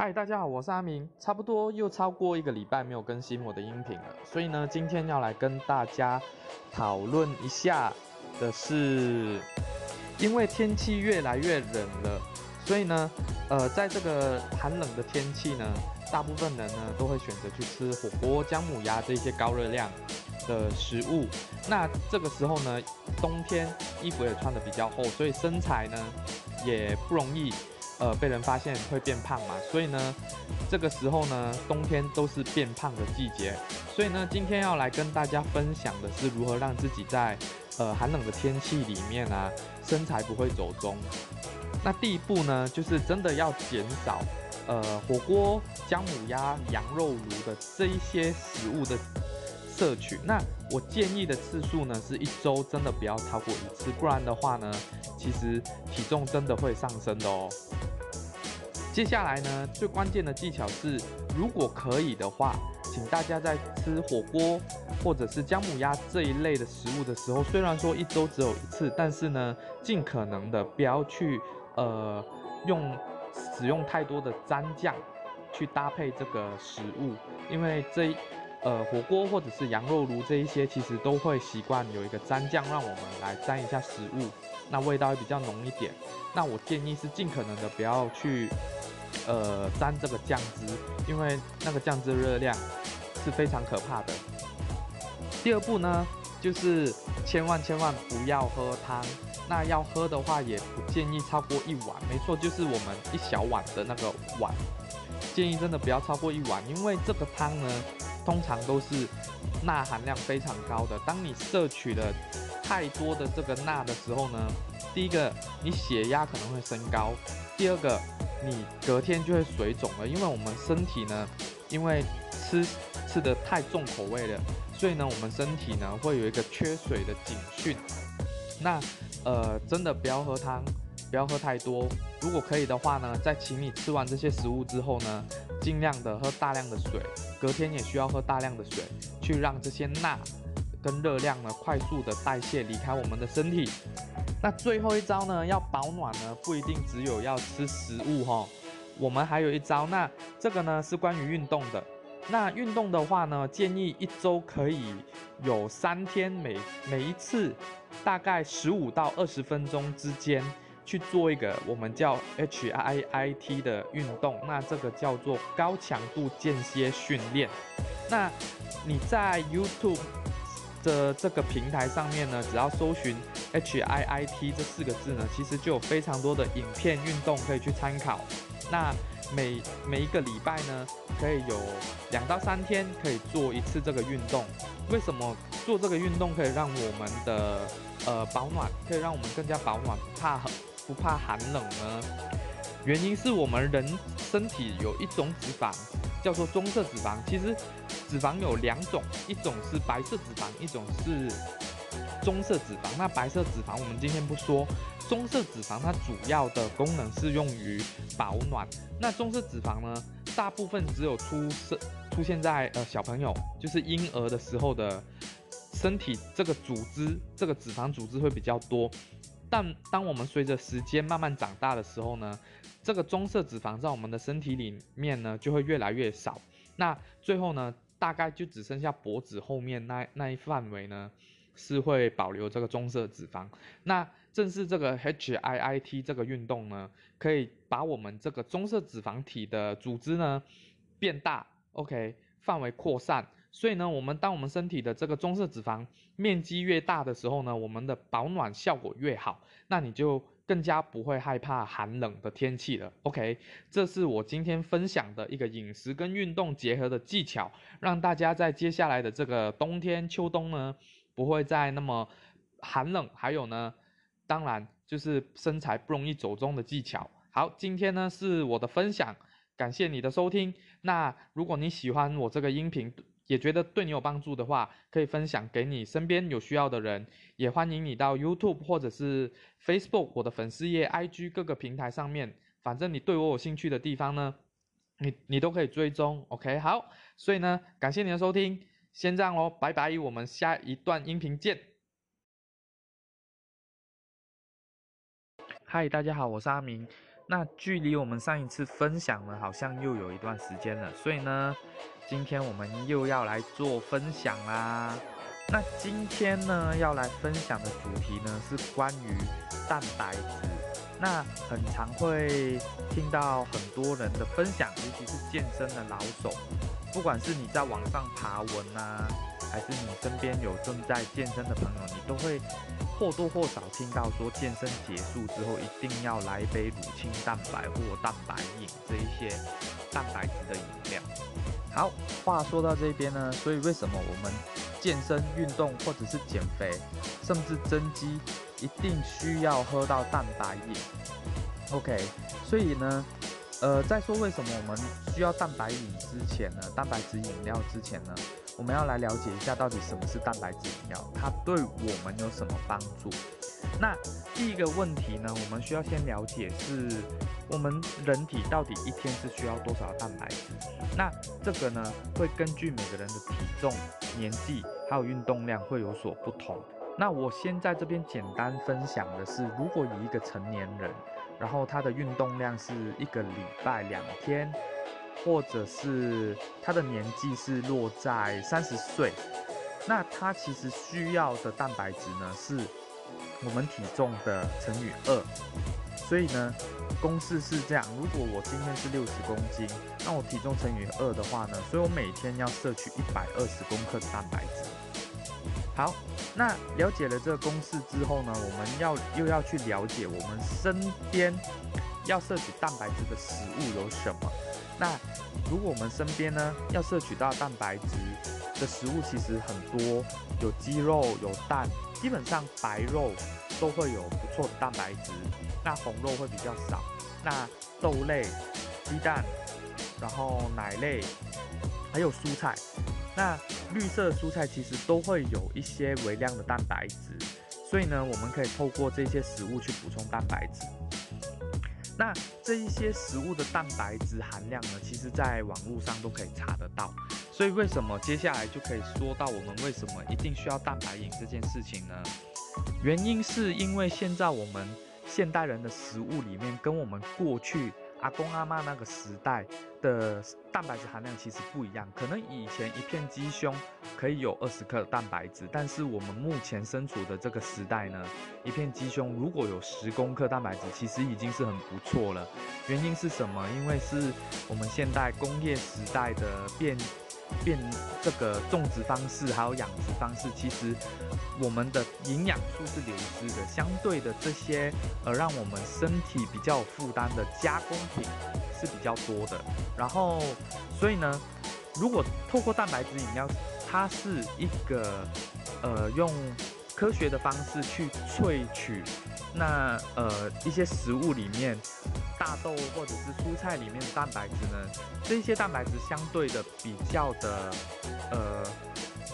嗨，大家好，我是阿明。差不多又超过一个礼拜没有更新我的音频了，所以呢，今天要来跟大家讨论一下的是，因为天气越来越冷了，所以呢，呃，在这个寒冷的天气呢，大部分人呢都会选择去吃火锅、姜母鸭这些高热量的食物。那这个时候呢，冬天衣服也穿的比较厚，所以身材呢也不容易。呃，被人发现会变胖嘛，所以呢，这个时候呢，冬天都是变胖的季节，所以呢，今天要来跟大家分享的是如何让自己在呃寒冷的天气里面啊，身材不会走中。那第一步呢，就是真的要减少呃火锅、姜母鸭、羊肉炉的这一些食物的摄取。那我建议的次数呢，是一周真的不要超过一次，不然的话呢，其实体重真的会上升的哦。接下来呢，最关键的技巧是，如果可以的话，请大家在吃火锅或者是姜母鸭这一类的食物的时候，虽然说一周只有一次，但是呢，尽可能的不要去呃用使用太多的蘸酱去搭配这个食物，因为这呃火锅或者是羊肉炉这一些其实都会习惯有一个蘸酱，让我们来蘸一下食物，那味道会比较浓一点。那我建议是尽可能的不要去。呃，沾这个酱汁，因为那个酱汁热量是非常可怕的。第二步呢，就是千万千万不要喝汤。那要喝的话，也不建议超过一碗。没错，就是我们一小碗的那个碗，建议真的不要超过一碗，因为这个汤呢，通常都是钠含量非常高的。当你摄取了太多的这个钠的时候呢，第一个你血压可能会升高，第二个。你隔天就会水肿了，因为我们身体呢，因为吃吃的太重口味了，所以呢，我们身体呢会有一个缺水的警讯。那呃，真的不要喝汤，不要喝太多。如果可以的话呢，在请你吃完这些食物之后呢，尽量的喝大量的水，隔天也需要喝大量的水，去让这些钠跟热量呢快速的代谢离开我们的身体。那最后一招呢？要保暖呢，不一定只有要吃食物哈。我们还有一招，那这个呢是关于运动的。那运动的话呢，建议一周可以有三天，每每一次大概十五到二十分钟之间去做一个我们叫 H I I T 的运动。那这个叫做高强度间歇训练。那你在 YouTube 的这个平台上面呢，只要搜寻。H I I T 这四个字呢，其实就有非常多的影片运动可以去参考。那每每一个礼拜呢，可以有两到三天可以做一次这个运动。为什么做这个运动可以让我们的呃保暖，可以让我们更加保暖，不怕不怕寒冷呢？原因是我们人身体有一种脂肪叫做棕色脂肪。其实脂肪有两种，一种是白色脂肪，一种是。棕色脂肪，那白色脂肪我们今天不说。棕色脂肪它主要的功能是用于保暖。那棕色脂肪呢，大部分只有出生出现在呃小朋友，就是婴儿的时候的身体这个组织，这个脂肪组织会比较多。但当我们随着时间慢慢长大的时候呢，这个棕色脂肪在我们的身体里面呢就会越来越少。那最后呢，大概就只剩下脖子后面那那一范围呢。是会保留这个棕色脂肪，那正是这个 H I I T 这个运动呢，可以把我们这个棕色脂肪体的组织呢变大，OK，范围扩散。所以呢，我们当我们身体的这个棕色脂肪面积越大的时候呢，我们的保暖效果越好，那你就更加不会害怕寒冷的天气了，OK。这是我今天分享的一个饮食跟运动结合的技巧，让大家在接下来的这个冬天、秋冬呢。不会再那么寒冷，还有呢，当然就是身材不容易走中的技巧。好，今天呢是我的分享，感谢你的收听。那如果你喜欢我这个音频，也觉得对你有帮助的话，可以分享给你身边有需要的人。也欢迎你到 YouTube 或者是 Facebook 我的粉丝页、IG 各个平台上面，反正你对我有兴趣的地方呢，你你都可以追踪。OK，好，所以呢，感谢你的收听。先这样喽，拜拜，我们下一段音频见。嗨，大家好，我是阿明。那距离我们上一次分享呢，好像又有一段时间了，所以呢，今天我们又要来做分享啦。那今天呢，要来分享的主题呢，是关于蛋白质。那很常会听到很多人的分享，尤其是健身的老手，不管是你在网上爬文啊，还是你身边有正在健身的朋友，你都会或多或少听到说，健身结束之后一定要来一杯乳清蛋白或蛋白饮这一些蛋白质的饮料。好，话说到这边呢，所以为什么我们健身运动或者是减肥，甚至增肌？一定需要喝到蛋白饮，OK。所以呢，呃，在说为什么我们需要蛋白饮之前呢，蛋白质饮料之前呢，我们要来了解一下到底什么是蛋白质饮料，它对我们有什么帮助？那第一个问题呢，我们需要先了解是我们人体到底一天是需要多少蛋白质？那这个呢，会根据每个人的体重、年纪还有运动量会有所不同。那我先在这边简单分享的是，如果以一个成年人，然后他的运动量是一个礼拜两天，或者是他的年纪是落在三十岁，那他其实需要的蛋白质呢是我们体重的乘以二。所以呢，公式是这样：如果我今天是六十公斤，那我体重乘以二的话呢，所以我每天要摄取一百二十公克的蛋白质。好。那了解了这个公式之后呢，我们要又要去了解我们身边要摄取蛋白质的食物有什么。那如果我们身边呢要摄取到蛋白质的食物，其实很多，有鸡肉、有蛋，基本上白肉都会有不错的蛋白质，那红肉会比较少。那豆类、鸡蛋，然后奶类，还有蔬菜。那绿色蔬菜其实都会有一些微量的蛋白质，所以呢，我们可以透过这些食物去补充蛋白质。那这一些食物的蛋白质含量呢，其实在网络上都可以查得到。所以为什么接下来就可以说到我们为什么一定需要蛋白饮这件事情呢？原因是因为现在我们现代人的食物里面跟我们过去。阿公阿妈那个时代的蛋白质含量其实不一样，可能以前一片鸡胸可以有二十克蛋白质，但是我们目前身处的这个时代呢，一片鸡胸如果有十公克蛋白质，其实已经是很不错了。原因是什么？因为是我们现代工业时代的变。变这个种植方式还有养殖方式，其实我们的营养素是流失的。相对的，这些呃让我们身体比较负担的加工品是比较多的。然后，所以呢，如果透过蛋白质饮料，它是一个呃用。科学的方式去萃取那呃一些食物里面大豆或者是蔬菜里面的蛋白质呢，这些蛋白质相对的比较的呃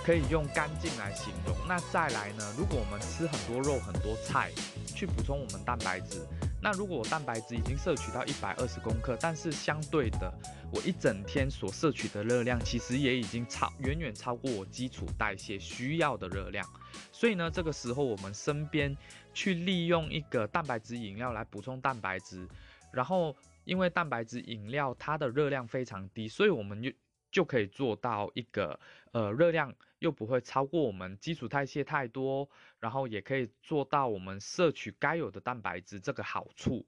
可以用干净来形容。那再来呢，如果我们吃很多肉很多菜去补充我们蛋白质。那如果我蛋白质已经摄取到一百二十公克，但是相对的，我一整天所摄取的热量其实也已经超远远超过我基础代谢需要的热量，所以呢，这个时候我们身边去利用一个蛋白质饮料来补充蛋白质，然后因为蛋白质饮料它的热量非常低，所以我们就就可以做到一个呃热量。又不会超过我们基础代谢太多，然后也可以做到我们摄取该有的蛋白质这个好处。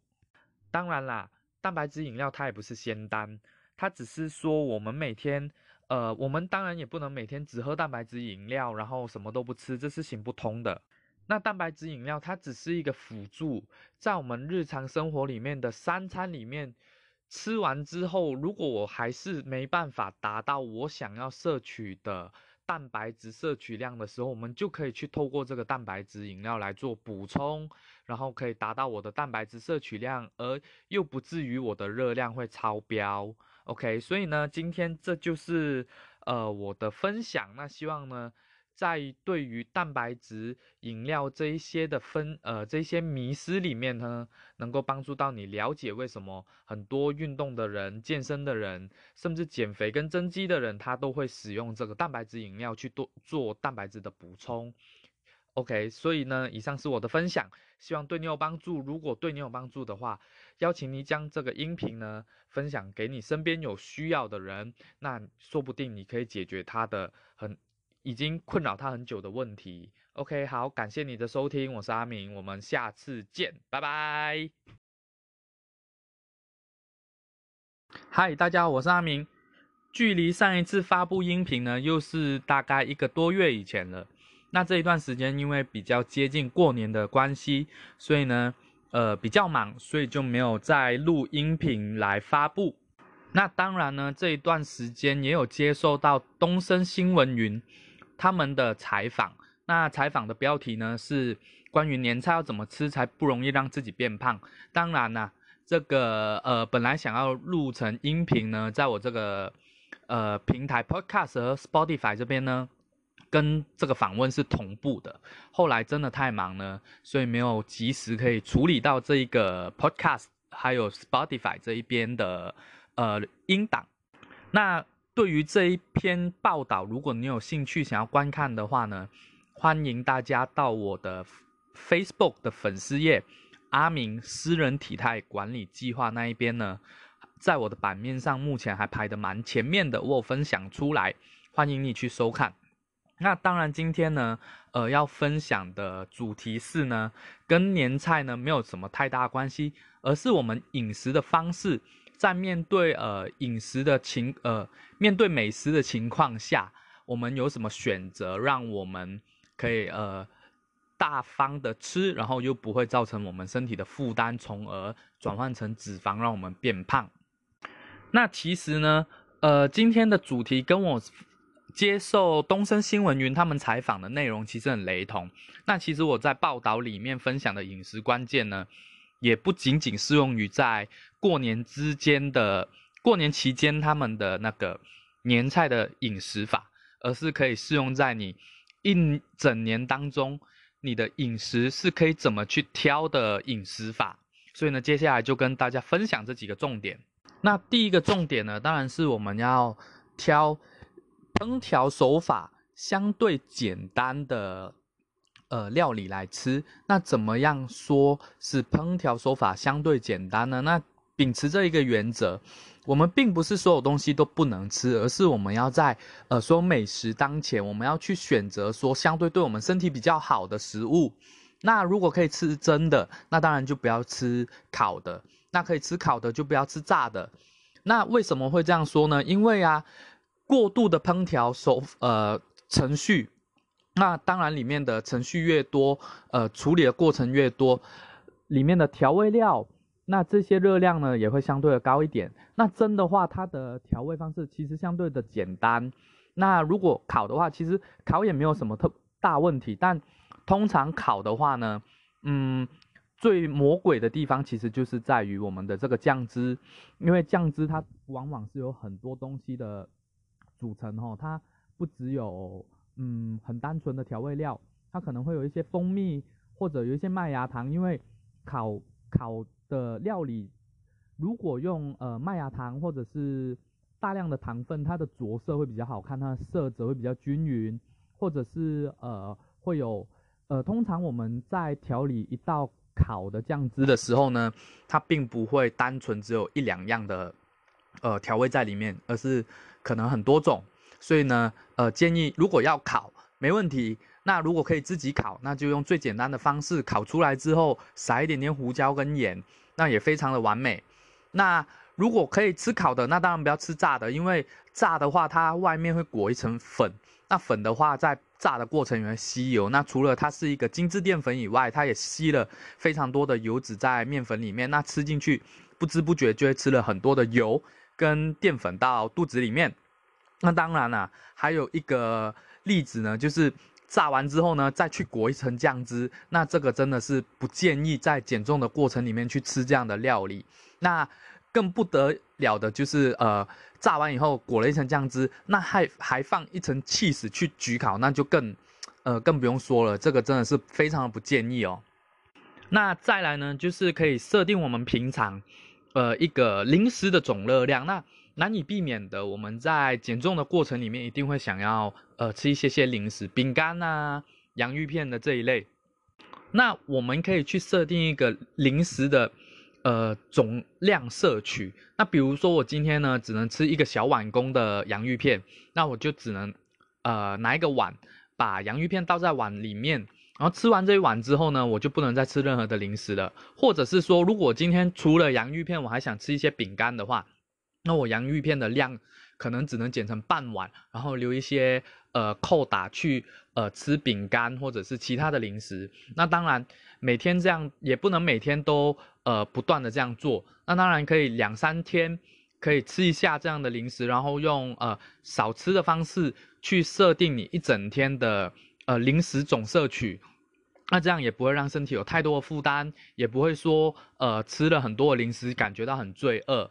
当然啦，蛋白质饮料它也不是仙丹，它只是说我们每天，呃，我们当然也不能每天只喝蛋白质饮料，然后什么都不吃，这是行不通的。那蛋白质饮料它只是一个辅助，在我们日常生活里面的三餐里面吃完之后，如果我还是没办法达到我想要摄取的。蛋白质摄取量的时候，我们就可以去透过这个蛋白质饮料来做补充，然后可以达到我的蛋白质摄取量，而又不至于我的热量会超标。OK，所以呢，今天这就是呃我的分享。那希望呢。在对于蛋白质饮料这一些的分呃这些迷思里面呢，能够帮助到你了解为什么很多运动的人、健身的人，甚至减肥跟增肌的人，他都会使用这个蛋白质饮料去做做蛋白质的补充。OK，所以呢，以上是我的分享，希望对你有帮助。如果对你有帮助的话，邀请你将这个音频呢分享给你身边有需要的人，那说不定你可以解决他的很已经困扰他很久的问题。OK，好，感谢你的收听，我是阿明，我们下次见，拜拜。嗨，大家好，我是阿明。距离上一次发布音频呢，又是大概一个多月以前了。那这一段时间，因为比较接近过年的关系，所以呢，呃，比较忙，所以就没有再录音频来发布。那当然呢，这一段时间也有接受到东森新闻云他们的采访。那采访的标题呢是关于年菜要怎么吃才不容易让自己变胖。当然啦，这个呃，本来想要录成音频呢，在我这个呃平台 Podcast 和 Spotify 这边呢。跟这个访问是同步的，后来真的太忙了，所以没有及时可以处理到这一个 podcast，还有 Spotify 这一边的呃音档。那对于这一篇报道，如果你有兴趣想要观看的话呢，欢迎大家到我的 Facebook 的粉丝页阿明私人体态管理计划那一边呢，在我的版面上目前还排的蛮前面的，我分享出来，欢迎你去收看。那当然，今天呢，呃，要分享的主题是呢，跟年菜呢没有什么太大关系，而是我们饮食的方式，在面对呃饮食的情呃面对美食的情况下，我们有什么选择，让我们可以呃大方的吃，然后又不会造成我们身体的负担，从而转换成脂肪，让我们变胖。那其实呢，呃，今天的主题跟我。接受东森新闻云他们采访的内容其实很雷同。那其实我在报道里面分享的饮食关键呢，也不仅仅适用于在过年之间的过年期间他们的那个年菜的饮食法，而是可以适用在你一整年当中你的饮食是可以怎么去挑的饮食法。所以呢，接下来就跟大家分享这几个重点。那第一个重点呢，当然是我们要挑。烹调手法相对简单的呃料理来吃，那怎么样说是烹调手法相对简单呢？那秉持这一个原则，我们并不是所有东西都不能吃，而是我们要在呃所有美食当前，我们要去选择说相对对我们身体比较好的食物。那如果可以吃蒸的，那当然就不要吃烤的；那可以吃烤的，就不要吃炸的。那为什么会这样说呢？因为啊。过度的烹调手呃程序，那当然里面的程序越多，呃处理的过程越多，里面的调味料，那这些热量呢也会相对的高一点。那蒸的话，它的调味方式其实相对的简单。那如果烤的话，其实烤也没有什么特大问题。但通常烤的话呢，嗯，最魔鬼的地方其实就是在于我们的这个酱汁，因为酱汁它往往是有很多东西的。组成哦，它不只有嗯很单纯的调味料，它可能会有一些蜂蜜或者有一些麦芽糖，因为烤烤的料理如果用呃麦芽糖或者是大量的糖分，它的着色会比较好看，它的色泽会比较均匀，或者是呃会有呃通常我们在调理一道烤的酱汁的时候呢，它并不会单纯只有一两样的呃调味在里面，而是可能很多种，所以呢，呃，建议如果要烤，没问题。那如果可以自己烤，那就用最简单的方式烤出来之后，撒一点点胡椒跟盐，那也非常的完美。那如果可以吃烤的，那当然不要吃炸的，因为炸的话它外面会裹一层粉，那粉的话在炸的过程里面吸油。那除了它是一个精致淀粉以外，它也吸了非常多的油脂在面粉里面，那吃进去不知不觉就会吃了很多的油。跟淀粉到肚子里面，那当然了，还有一个例子呢，就是炸完之后呢，再去裹一层酱汁，那这个真的是不建议在减重的过程里面去吃这样的料理。那更不得了的就是，呃，炸完以后裹了一层酱汁，那还还放一层 cheese 去焗烤，那就更，呃，更不用说了，这个真的是非常的不建议哦。那再来呢，就是可以设定我们平常。呃，一个零食的总热量，那难以避免的，我们在减重的过程里面一定会想要呃吃一些些零食，饼干呐，洋芋片的这一类。那我们可以去设定一个零食的呃总量摄取。那比如说我今天呢只能吃一个小碗公的洋芋片，那我就只能呃拿一个碗把洋芋片倒在碗里面。然后吃完这一碗之后呢，我就不能再吃任何的零食了。或者是说，如果今天除了洋芋片，我还想吃一些饼干的话，那我洋芋片的量可能只能减成半碗，然后留一些呃扣打去呃吃饼干或者是其他的零食。那当然每天这样也不能每天都呃不断的这样做。那当然可以两三天可以吃一下这样的零食，然后用呃少吃的方式去设定你一整天的。呃，零食总摄取，那这样也不会让身体有太多的负担，也不会说呃吃了很多的零食感觉到很罪恶。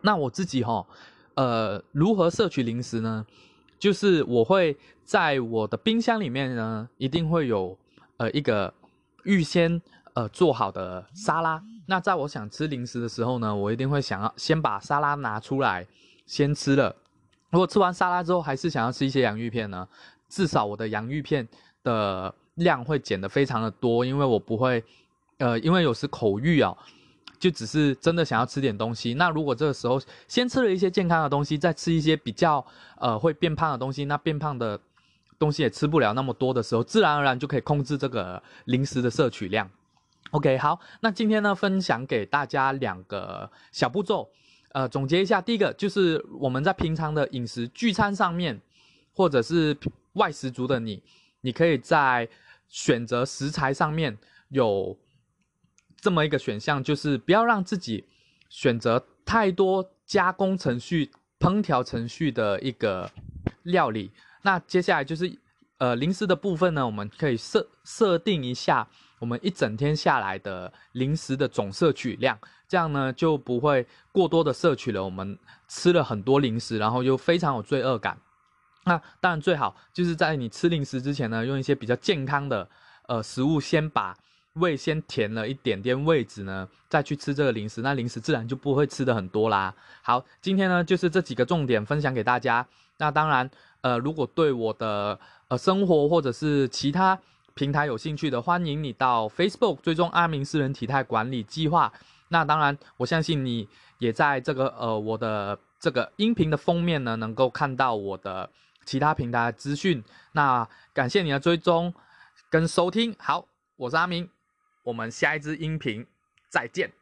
那我自己哈，呃，如何摄取零食呢？就是我会在我的冰箱里面呢，一定会有呃一个预先呃做好的沙拉。那在我想吃零食的时候呢，我一定会想要先把沙拉拿出来先吃了。如果吃完沙拉之后还是想要吃一些洋芋片呢？至少我的洋芋片的量会减得非常的多，因为我不会，呃，因为有时口欲啊，就只是真的想要吃点东西。那如果这个时候先吃了一些健康的东西，再吃一些比较呃会变胖的东西，那变胖的东西也吃不了那么多的时候，自然而然就可以控制这个零食的摄取量。OK，好，那今天呢分享给大家两个小步骤，呃，总结一下，第一个就是我们在平常的饮食聚餐上面，或者是外食族的你，你可以在选择食材上面有这么一个选项，就是不要让自己选择太多加工程序、烹调程序的一个料理。那接下来就是呃零食的部分呢，我们可以设设定一下我们一整天下来的零食的总摄取量，这样呢就不会过多的摄取了。我们吃了很多零食，然后又非常有罪恶感。那当然最好就是在你吃零食之前呢，用一些比较健康的呃食物，先把胃先填了一点点位置呢，再去吃这个零食，那零食自然就不会吃的很多啦。好，今天呢就是这几个重点分享给大家。那当然，呃，如果对我的呃生活或者是其他平台有兴趣的，欢迎你到 Facebook 追踪阿明私人体态管理计划。那当然，我相信你也在这个呃我的这个音频的封面呢，能够看到我的。其他平台资讯，那感谢你的追踪跟收听。好，我是阿明，我们下一支音频再见。